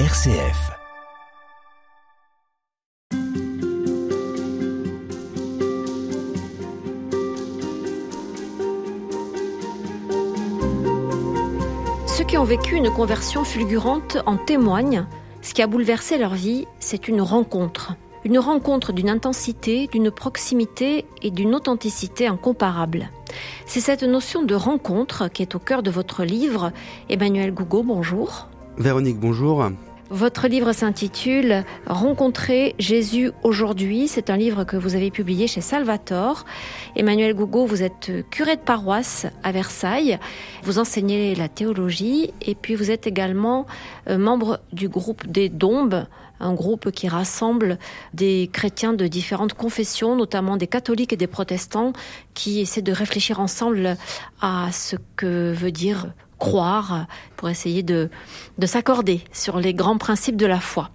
RCF. Ceux qui ont vécu une conversion fulgurante en témoignent. Ce qui a bouleversé leur vie, c'est une rencontre. Une rencontre d'une intensité, d'une proximité et d'une authenticité incomparable. C'est cette notion de rencontre qui est au cœur de votre livre. Emmanuel Gougo, bonjour. Véronique, bonjour. Votre livre s'intitule Rencontrer Jésus aujourd'hui. C'est un livre que vous avez publié chez Salvator. Emmanuel Gougo, vous êtes curé de paroisse à Versailles. Vous enseignez la théologie et puis vous êtes également euh, membre du groupe des Dombes, un groupe qui rassemble des chrétiens de différentes confessions, notamment des catholiques et des protestants, qui essaient de réfléchir ensemble à ce que veut dire croire pour essayer de, de s'accorder sur les grands principes de la foi.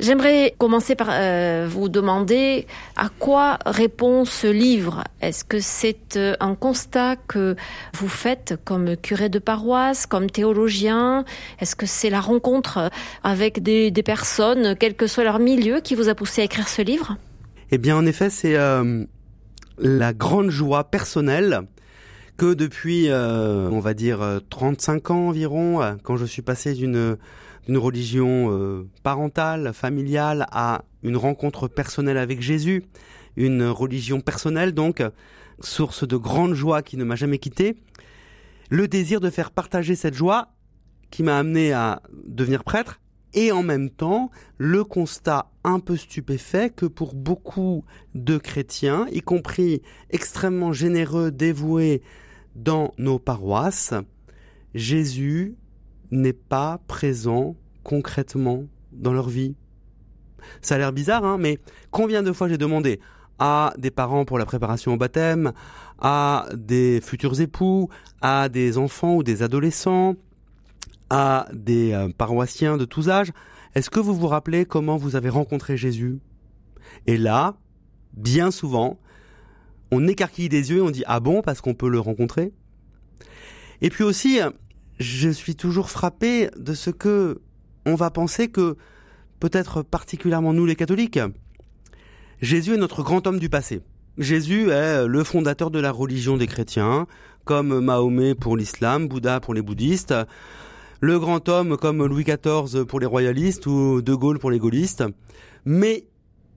J'aimerais commencer par euh, vous demander à quoi répond ce livre? Est-ce que c'est euh, un constat que vous faites comme curé de paroisse, comme théologien? Est-ce que c'est la rencontre avec des, personnes, quel que soit leur milieu, qui vous a poussé à écrire ce livre? Eh bien, en effet, c'est euh, la grande joie personnelle que depuis, euh, on va dire, 35 ans environ, quand je suis passé d'une religion euh, parentale, familiale, à une rencontre personnelle avec Jésus, une religion personnelle donc, source de grande joie qui ne m'a jamais quitté, le désir de faire partager cette joie qui m'a amené à devenir prêtre, et en même temps le constat un peu stupéfait que pour beaucoup de chrétiens, y compris extrêmement généreux, dévoués dans nos paroisses, Jésus n'est pas présent concrètement dans leur vie. Ça a l'air bizarre, hein, mais combien de fois j'ai demandé à des parents pour la préparation au baptême, à des futurs époux, à des enfants ou des adolescents, à des euh, paroissiens de tous âges, est-ce que vous vous rappelez comment vous avez rencontré Jésus? Et là, bien souvent, on écarquille des yeux et on dit ah bon parce qu'on peut le rencontrer? Et puis aussi, je suis toujours frappé de ce que on va penser que peut-être particulièrement nous les catholiques, Jésus est notre grand homme du passé. Jésus est le fondateur de la religion des chrétiens, comme Mahomet pour l'islam, Bouddha pour les bouddhistes, le grand homme comme Louis XIV pour les royalistes ou De Gaulle pour les gaullistes, mais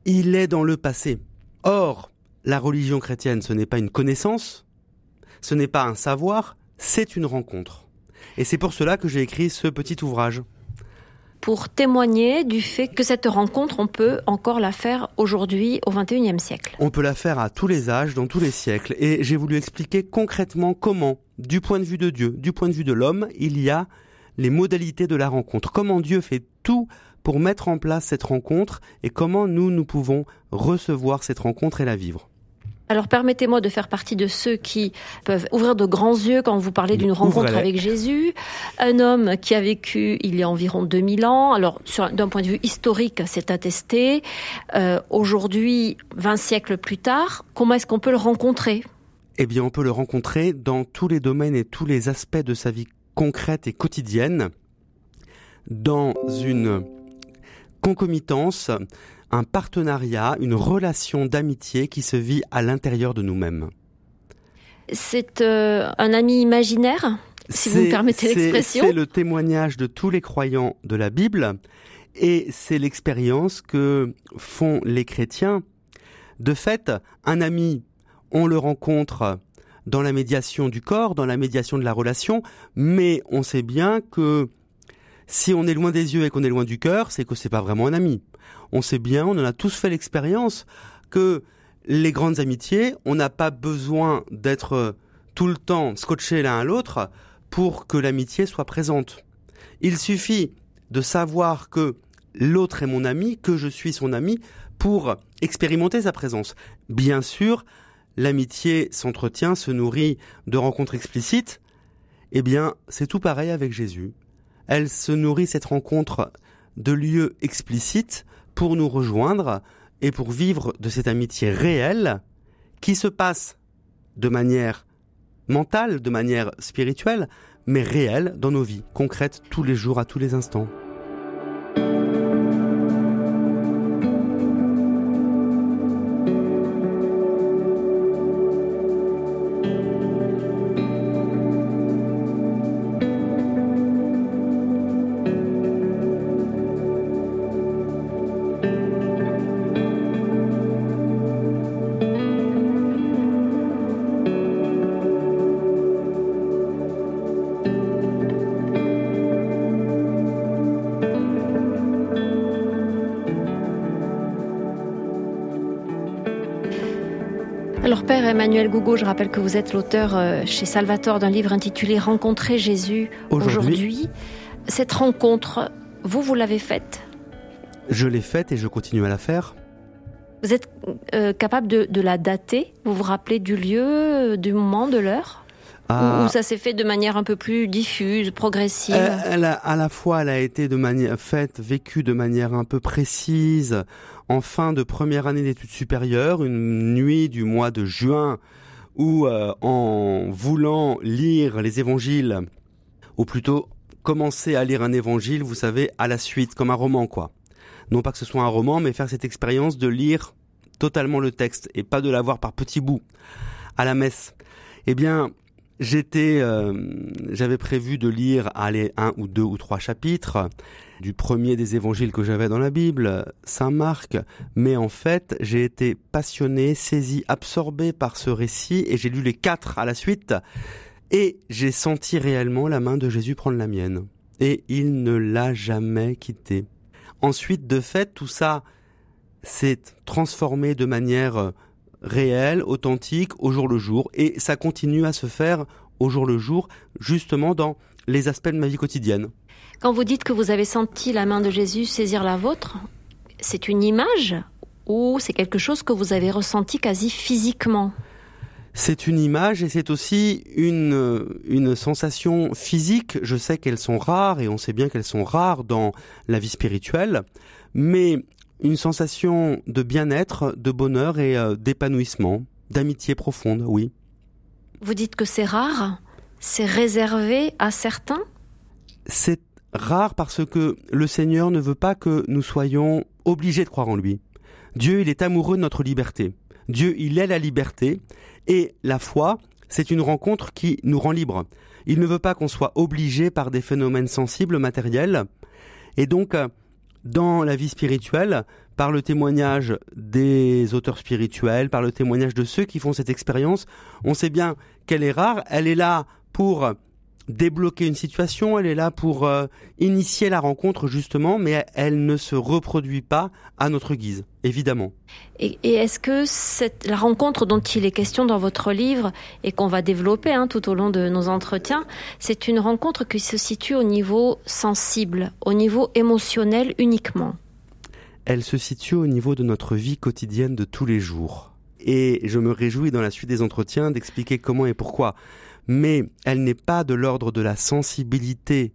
il est dans le passé. Or, la religion chrétienne, ce n'est pas une connaissance, ce n'est pas un savoir, c'est une rencontre. Et c'est pour cela que j'ai écrit ce petit ouvrage. Pour témoigner du fait que cette rencontre, on peut encore la faire aujourd'hui au XXIe siècle. On peut la faire à tous les âges, dans tous les siècles. Et j'ai voulu expliquer concrètement comment, du point de vue de Dieu, du point de vue de l'homme, il y a les modalités de la rencontre. Comment Dieu fait tout pour mettre en place cette rencontre et comment nous, nous pouvons recevoir cette rencontre et la vivre. Alors permettez-moi de faire partie de ceux qui peuvent ouvrir de grands yeux quand vous parlez d'une rencontre avec Jésus. Un homme qui a vécu il y a environ 2000 ans. Alors d'un point de vue historique, c'est attesté. Euh, Aujourd'hui, 20 siècles plus tard, comment est-ce qu'on peut le rencontrer? Eh bien, on peut le rencontrer dans tous les domaines et tous les aspects de sa vie concrète et quotidienne, dans une concomitance un partenariat, une relation d'amitié qui se vit à l'intérieur de nous-mêmes. C'est euh, un ami imaginaire, si vous me permettez l'expression. C'est le témoignage de tous les croyants de la Bible et c'est l'expérience que font les chrétiens. De fait, un ami, on le rencontre dans la médiation du corps, dans la médiation de la relation, mais on sait bien que si on est loin des yeux et qu'on est loin du cœur, c'est que c'est pas vraiment un ami. On sait bien, on en a tous fait l'expérience que les grandes amitiés, on n'a pas besoin d'être tout le temps scotchés l'un à l'autre pour que l'amitié soit présente. Il suffit de savoir que l'autre est mon ami, que je suis son ami, pour expérimenter sa présence. Bien sûr, l'amitié s'entretient, se nourrit de rencontres explicites. Eh bien, c'est tout pareil avec Jésus elle se nourrit cette rencontre de lieux explicites pour nous rejoindre et pour vivre de cette amitié réelle qui se passe de manière mentale, de manière spirituelle, mais réelle dans nos vies, concrètes tous les jours, à tous les instants. Alors Père Emmanuel Gougo, je rappelle que vous êtes l'auteur euh, chez Salvatore d'un livre intitulé Rencontrer Jésus aujourd'hui. Cette rencontre, vous, vous l'avez faite? Je l'ai faite et je continue à la faire. Vous êtes euh, capable de, de, la dater? Vous vous rappelez du lieu, euh, du moment, de l'heure? Ou ça s'est fait de manière un peu plus diffuse, progressive elle, À la fois, elle a été de manière faite, vécue de manière un peu précise en fin de première année d'études supérieures, une nuit du mois de juin, où euh, en voulant lire les évangiles, ou plutôt commencer à lire un évangile, vous savez, à la suite, comme un roman, quoi. Non pas que ce soit un roman, mais faire cette expérience de lire totalement le texte et pas de l'avoir par petits bouts à la messe. Eh bien, J'étais, euh, j'avais prévu de lire aller un ou deux ou trois chapitres. Du premier des évangiles que j'avais dans la Bible, Saint Marc, mais en fait j'ai été passionné, saisi, absorbé par ce récit et j'ai lu les quatre à la suite. Et j'ai senti réellement la main de Jésus prendre la mienne. Et il ne l'a jamais quitté. Ensuite, de fait, tout ça s'est transformé de manière réel, authentique, au jour le jour, et ça continue à se faire au jour le jour, justement dans les aspects de ma vie quotidienne. Quand vous dites que vous avez senti la main de Jésus saisir la vôtre, c'est une image ou c'est quelque chose que vous avez ressenti quasi physiquement? C'est une image et c'est aussi une, une sensation physique. Je sais qu'elles sont rares et on sait bien qu'elles sont rares dans la vie spirituelle, mais une sensation de bien-être, de bonheur et euh, d'épanouissement, d'amitié profonde, oui. Vous dites que c'est rare C'est réservé à certains? C'est rare parce que le Seigneur ne veut pas que nous soyons obligés de croire en lui. Dieu, il est amoureux de notre liberté. Dieu, il est la liberté. Et la foi, c'est une rencontre qui nous rend libres. Il ne veut pas qu'on soit obligé par des phénomènes sensibles, matériels. Et donc, euh, dans la vie spirituelle, par le témoignage des auteurs spirituels, par le témoignage de ceux qui font cette expérience, on sait bien qu'elle est rare, elle est là pour débloquer une situation, elle est là pour euh, initier la rencontre justement, mais elle ne se reproduit pas à notre guise, évidemment. Et, est-ce que cette, la rencontre dont il est question dans votre livre et qu'on va développer hein, tout au long de nos entretiens, c'est une rencontre qui se situe au niveau sensible, au niveau émotionnel uniquement? Elle se situe au niveau de notre vie quotidienne de tous les jours. Et je me réjouis dans la suite des entretiens d'expliquer comment et pourquoi. Mais elle n'est pas de l'ordre de la sensibilité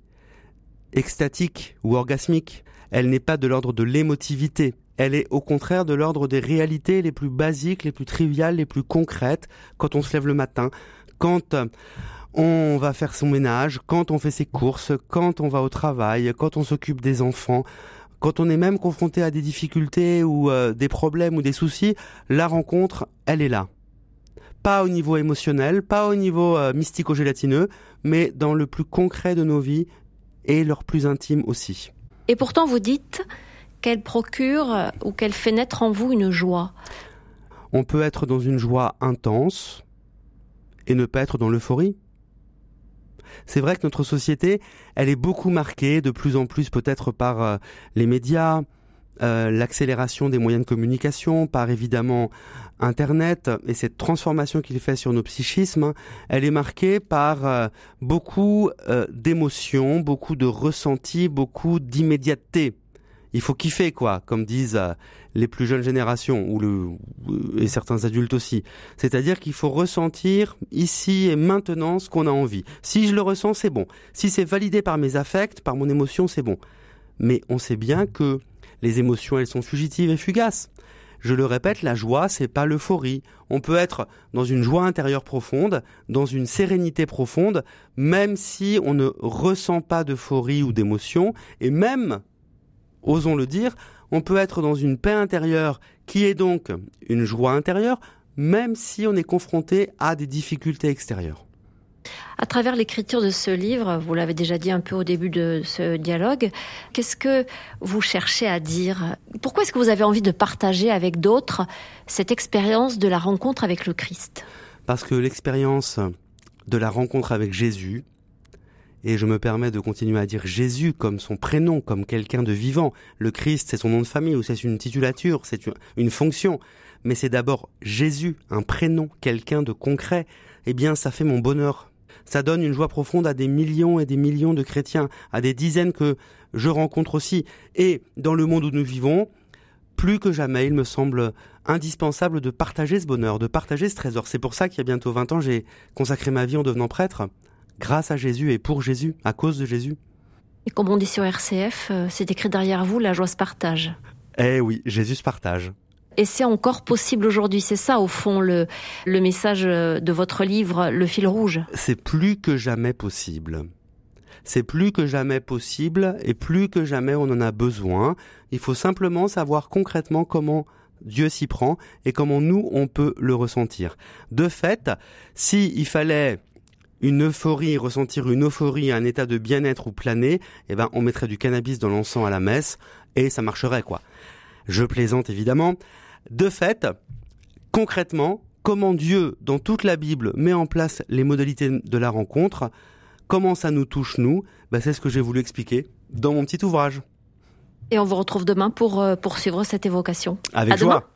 extatique ou orgasmique, elle n'est pas de l'ordre de l'émotivité, elle est au contraire de l'ordre des réalités les plus basiques, les plus triviales, les plus concrètes, quand on se lève le matin, quand on va faire son ménage, quand on fait ses courses, quand on va au travail, quand on s'occupe des enfants, quand on est même confronté à des difficultés ou euh, des problèmes ou des soucis, la rencontre, elle est là pas au niveau émotionnel, pas au niveau euh, mystico-gélatineux, mais dans le plus concret de nos vies et leur plus intime aussi. Et pourtant, vous dites qu'elle procure euh, ou qu'elle fait naître en vous une joie. On peut être dans une joie intense et ne pas être dans l'euphorie. C'est vrai que notre société, elle est beaucoup marquée, de plus en plus peut-être par euh, les médias, euh, l'accélération des moyens de communication, par évidemment Internet et cette transformation qu'il fait sur nos psychismes, elle est marquée par euh, beaucoup d'émotions, beaucoup de ressentis, beaucoup d'immédiateté. Il faut kiffer quoi, comme disent les plus jeunes générations ou le, et certains adultes aussi. C'est-à-dire qu'il faut ressentir ici et maintenant ce qu'on a envie. Si je le ressens, c'est bon. Si c'est validé par mes affects, par mon émotion, c'est bon. Mais on sait bien que les émotions, elles sont fugitives et fugaces. Je le répète, la joie, c'est pas l'euphorie. On peut être dans une joie intérieure profonde, dans une sérénité profonde, même si on ne ressent pas d'euphorie ou d'émotion, et même osons le dire, on peut être dans une paix intérieure qui est donc une joie intérieure, même si on est confronté à des difficultés extérieures. À travers l'écriture de ce livre, vous l'avez déjà dit un peu au début de ce dialogue, qu'est-ce que vous cherchez à dire? Pourquoi est-ce que vous avez envie de partager avec d'autres cette expérience de la rencontre avec le Christ? Parce que l'expérience de la rencontre avec Jésus, et je me permets de continuer à dire Jésus comme son prénom, comme quelqu'un de vivant. Le Christ, c'est son nom de famille ou c'est une titulature, c'est une fonction. Mais c'est d'abord Jésus, un prénom, quelqu'un de concret. Eh bien, ça fait mon bonheur. Ça donne une joie profonde à des millions et des millions de chrétiens, à des dizaines que je rencontre aussi. Et dans le monde où nous vivons, plus que jamais, il me semble indispensable de partager ce bonheur, de partager ce trésor. C'est pour ça qu'il y a bientôt 20 ans, j'ai consacré ma vie en devenant prêtre grâce à Jésus et pour Jésus, à cause de Jésus. Et comme on dit sur RCF, euh, c'est écrit derrière vous, la joie se partage. Eh oui, Jésus se partage. Et c'est encore possible aujourd'hui, c'est ça au fond le, le message euh, de votre livre, Le fil rouge. C'est plus que jamais possible. C'est plus que jamais possible et plus que jamais on en a besoin. Il faut simplement savoir concrètement comment Dieu s'y prend et comment nous on peut le ressentir. De fait, si il fallait une euphorie, ressentir une euphorie, un état de bien-être ou planer, eh ben, on mettrait du cannabis dans l'encens à la messe et ça marcherait, quoi. Je plaisante évidemment. De fait, concrètement, comment Dieu, dans toute la Bible, met en place les modalités de la rencontre, comment ça nous touche nous, ben, c'est ce que j'ai voulu expliquer dans mon petit ouvrage. Et on vous retrouve demain pour euh, poursuivre cette évocation. Avec joie.